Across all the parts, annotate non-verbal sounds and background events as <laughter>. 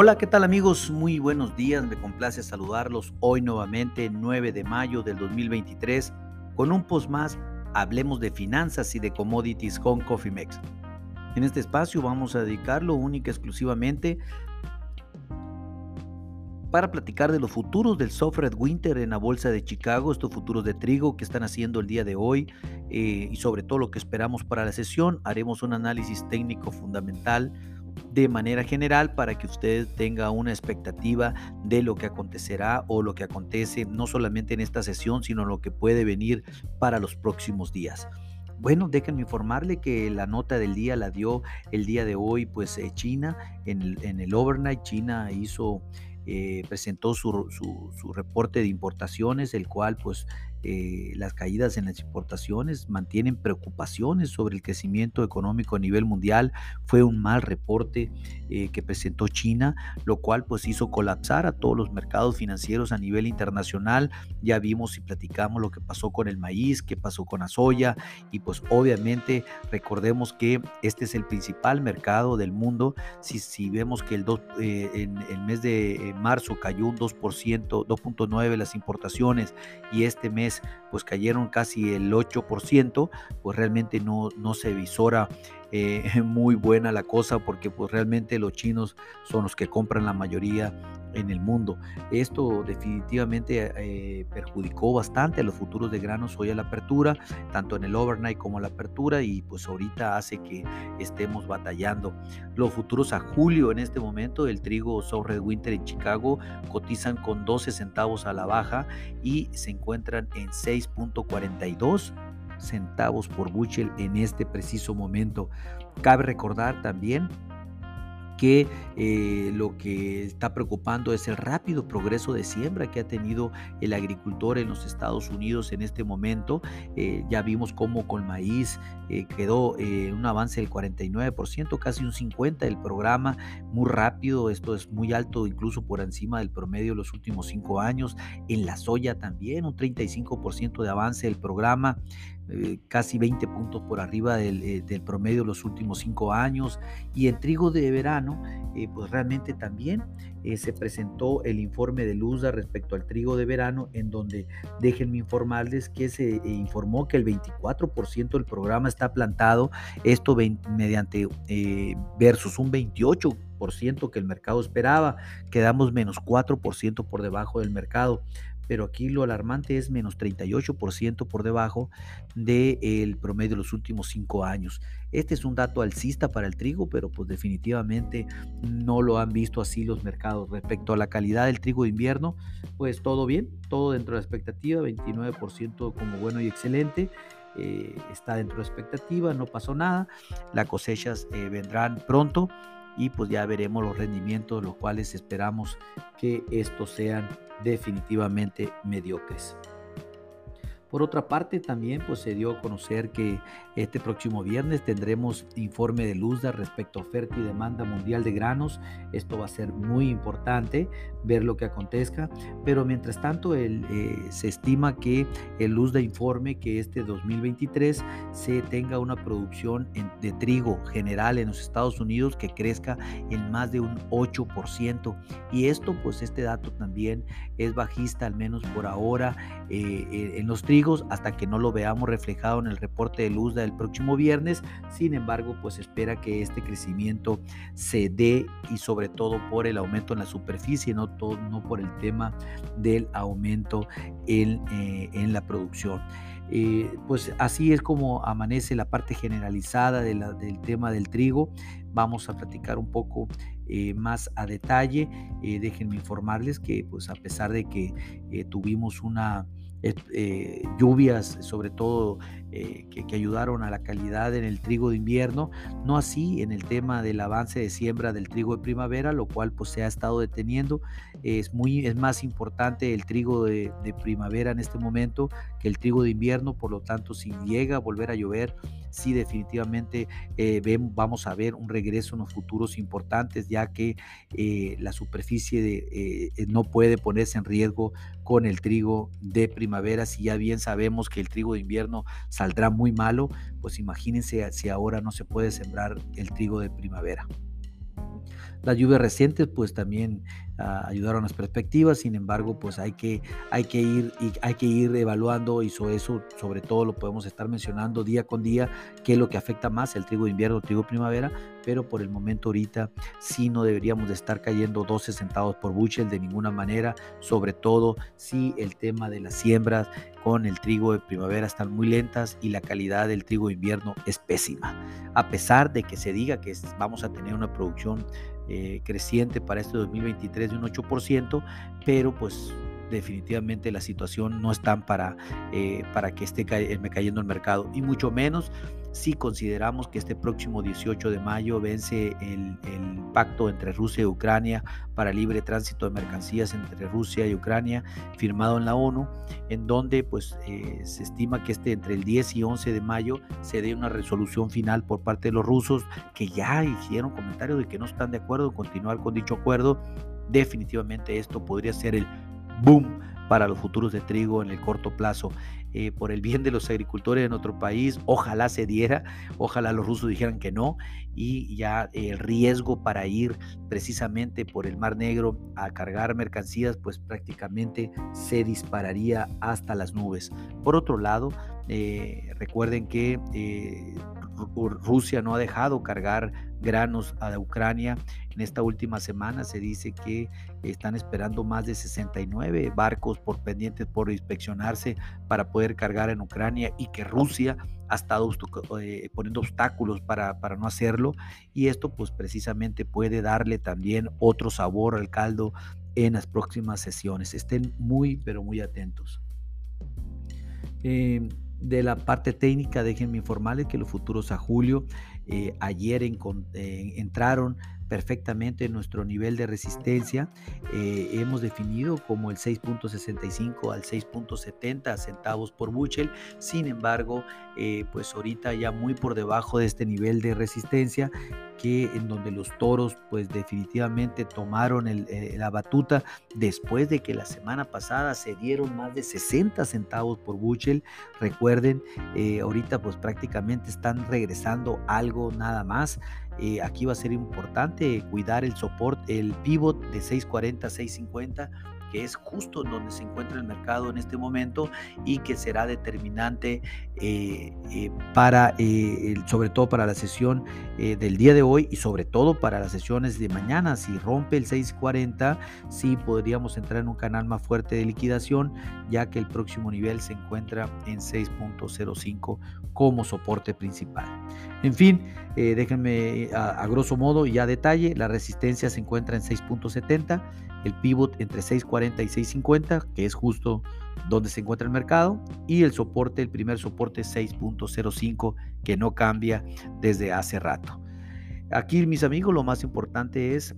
Hola, ¿qué tal amigos? Muy buenos días, me complace saludarlos hoy nuevamente, 9 de mayo del 2023, con un post más, hablemos de finanzas y de commodities con Coffee Mex. En este espacio vamos a dedicarlo única y exclusivamente para platicar de los futuros del software winter en la bolsa de Chicago, estos futuros de trigo que están haciendo el día de hoy eh, y sobre todo lo que esperamos para la sesión. Haremos un análisis técnico fundamental de manera general para que usted tenga una expectativa de lo que acontecerá o lo que acontece no solamente en esta sesión, sino lo que puede venir para los próximos días. Bueno, déjenme informarle que la nota del día la dio el día de hoy, pues eh, China, en el, en el overnight, China hizo, eh, presentó su, su, su, reporte de importaciones, el cual pues eh, las caídas en las importaciones mantienen preocupaciones sobre el crecimiento económico a nivel mundial. Fue un mal reporte eh, que presentó China, lo cual pues hizo colapsar a todos los mercados financieros a nivel internacional. Ya vimos y platicamos lo que pasó con el maíz, qué pasó con la soya y pues obviamente recordemos que este es el principal mercado del mundo. Si, si vemos que el eh, en el mes de marzo cayó un 2%, 2.9 las importaciones y este mes pues cayeron casi el 8%, pues realmente no, no se visora eh, <laughs> muy buena la cosa porque pues realmente los chinos son los que compran la mayoría en el mundo. Esto definitivamente eh, perjudicó bastante a los futuros de granos hoy a la apertura, tanto en el overnight como a la apertura y pues ahorita hace que estemos batallando. Los futuros a julio en este momento, el trigo sobre Winter en Chicago cotizan con 12 centavos a la baja y se encuentran en 6.42 centavos por bushel en este preciso momento. Cabe recordar también que eh, lo que está preocupando es el rápido progreso de siembra que ha tenido el agricultor en los Estados Unidos en este momento. Eh, ya vimos cómo con maíz eh, quedó un avance del 49%, casi un 50% del programa, muy rápido, esto es muy alto incluso por encima del promedio de los últimos cinco años. En la soya también un 35% de avance del programa. Eh, casi 20 puntos por arriba eh, del, promedio de los últimos cinco años. Y en trigo de verano, eh, pues realmente también se presentó el informe de Luza respecto al trigo de verano, en donde déjenme informarles que se informó que el 24% del programa está plantado, esto mediante versus un 28% que el mercado esperaba, quedamos menos 4% por debajo del mercado pero aquí lo alarmante es menos 38% por debajo del promedio de los últimos cinco años. Este es un dato alcista para el trigo, pero pues definitivamente no lo han visto así los mercados. Respecto a la calidad del trigo de invierno, pues todo bien, todo dentro de la expectativa, 29% como bueno y excelente. Eh, está dentro de la expectativa, no pasó nada, las cosechas eh, vendrán pronto y pues ya veremos los rendimientos, los cuales esperamos que estos sean definitivamente mediocres. Por otra parte, también pues, se dio a conocer que este próximo viernes tendremos informe de Luzda respecto a oferta y demanda mundial de granos. Esto va a ser muy importante ver lo que acontezca. Pero mientras tanto, el, eh, se estima que el Luzda informe que este 2023 se tenga una producción de trigo general en los Estados Unidos que crezca en más de un 8%. Y esto, pues este dato también es bajista, al menos por ahora, eh, eh, en los trigos hasta que no lo veamos reflejado en el reporte de luz del próximo viernes. Sin embargo, pues espera que este crecimiento se dé y sobre todo por el aumento en la superficie, no, todo, no por el tema del aumento en, eh, en la producción. Eh, pues así es como amanece la parte generalizada del tema del trigo. Vamos a platicar un poco eh, más a detalle. déjenme informarles que pues a pesar de que tuvimos una eh, lluvias, sobre todo eh, que, ayudaron a la calidad en el trigo de invierno, no así en el tema del avance de siembra del trigo de primavera, lo cual pues se ha estado deteniendo. Es, muy, es más importante el trigo de, primavera en este momento que el trigo de invierno, por lo tanto si llega a volver a llover, sí definitivamente eh, vamos a ver un regreso en los futuros importantes, ya que la superficie de, no puede ponerse en riesgo con el trigo de primavera, si ya bien sabemos que el trigo de invierno saldrá muy malo, pues imagínense si ahora no se puede sembrar el trigo de primavera. Las lluvias recientes pues también ayudaron a las perspectivas, sin embargo pues hay que, hay que, ir, y hay que ir evaluando y sobre eso sobre todo lo podemos estar mencionando día con día, qué es lo que afecta más, el trigo de invierno, el trigo de primavera, pero por el momento ahorita sí no deberíamos de estar cayendo 12 centavos por bushel de ninguna manera, sobre todo si el tema de las siembras con el trigo de primavera están muy lentas y la calidad del trigo de invierno es pésima. A pesar de que se diga que vamos a tener una producción eh, creciente para este 2023 de un 8%, pero pues definitivamente la situación no está para, eh, para que esté cayendo el mercado y mucho menos si consideramos que este próximo 18 de mayo vence el, pacto entre Rusia y Ucrania para libre tránsito de mercancías entre Rusia y Ucrania, firmado en la ONU, en donde pues eh, se estima que este entre el 10 y 11 de mayo se dé una resolución final por parte de los rusos que ya hicieron comentarios de que no están de acuerdo en continuar con dicho acuerdo. Definitivamente esto podría ser el boom para los futuros de trigo en el corto plazo. Eh, por el bien de los agricultores de nuestro país, ojalá se diera, ojalá los rusos dijeran que no y ya el riesgo para ir precisamente por el Mar Negro a cargar mercancías, pues prácticamente se dispararía hasta las nubes. Por otro lado, eh, recuerden que eh, Rusia no ha dejado cargar granos a Ucrania. En esta última semana se dice que están esperando más de 69 barcos por pendientes por inspeccionarse para poder cargar en Ucrania y que Rusia ha estado eh, poniendo obstáculos para, para no hacerlo y esto pues precisamente puede darle también otro sabor al caldo en las próximas sesiones. Estén muy pero muy atentos. Eh, de la parte técnica, déjenme informarles que los futuros a julio eh, ayer eh, entraron perfectamente en nuestro nivel de resistencia. Eh, hemos definido como el 6.65 al 6.70 centavos por bushel. Sin embargo, pues ahorita ya muy por debajo de este nivel de resistencia que en donde los toros pues definitivamente tomaron la batuta después de que la semana pasada se dieron más de 60 centavos por bushel. Recuerden, ahorita pues prácticamente están regresando algo nada más. Eh, aquí va a ser importante cuidar el soporte, el pivot de 640 650 que es justo donde se encuentra el mercado en este momento y que será determinante eh, eh, para, eh, sobre todo para la sesión del día de hoy y sobre todo para las sesiones de mañana. Si rompe el 640, sí podríamos entrar en un canal más fuerte de liquidación, ya que el próximo nivel se encuentra en 6.05 como soporte principal. En fin, déjenme a, grosso modo y a detalle, la resistencia se encuentra en 6.70 el pivot entre 640 y 650, que es justo donde se encuentra el mercado, y el soporte, el primer soporte 6.05, que no cambia desde hace rato. Aquí, mis amigos, lo más importante es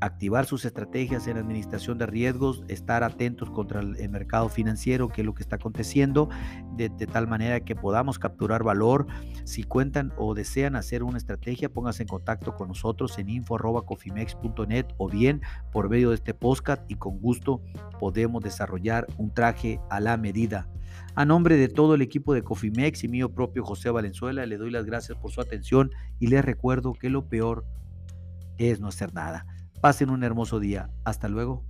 activar sus estrategias en administración de riesgos, estar atentos contra el, mercado financiero, qué es lo que está aconteciendo, de, tal manera que podamos capturar valor. Si cuentan o desean hacer una estrategia, pónganse en contacto con nosotros en info.cofimex.net o bien por medio de este podcast y con gusto podemos desarrollar un traje a la medida. A nombre de todo el equipo de Cofimex y mío propio José Valenzuela, le doy las gracias por su atención y les recuerdo que lo peor es no hacer nada. Pasen un hermoso día. Hasta luego.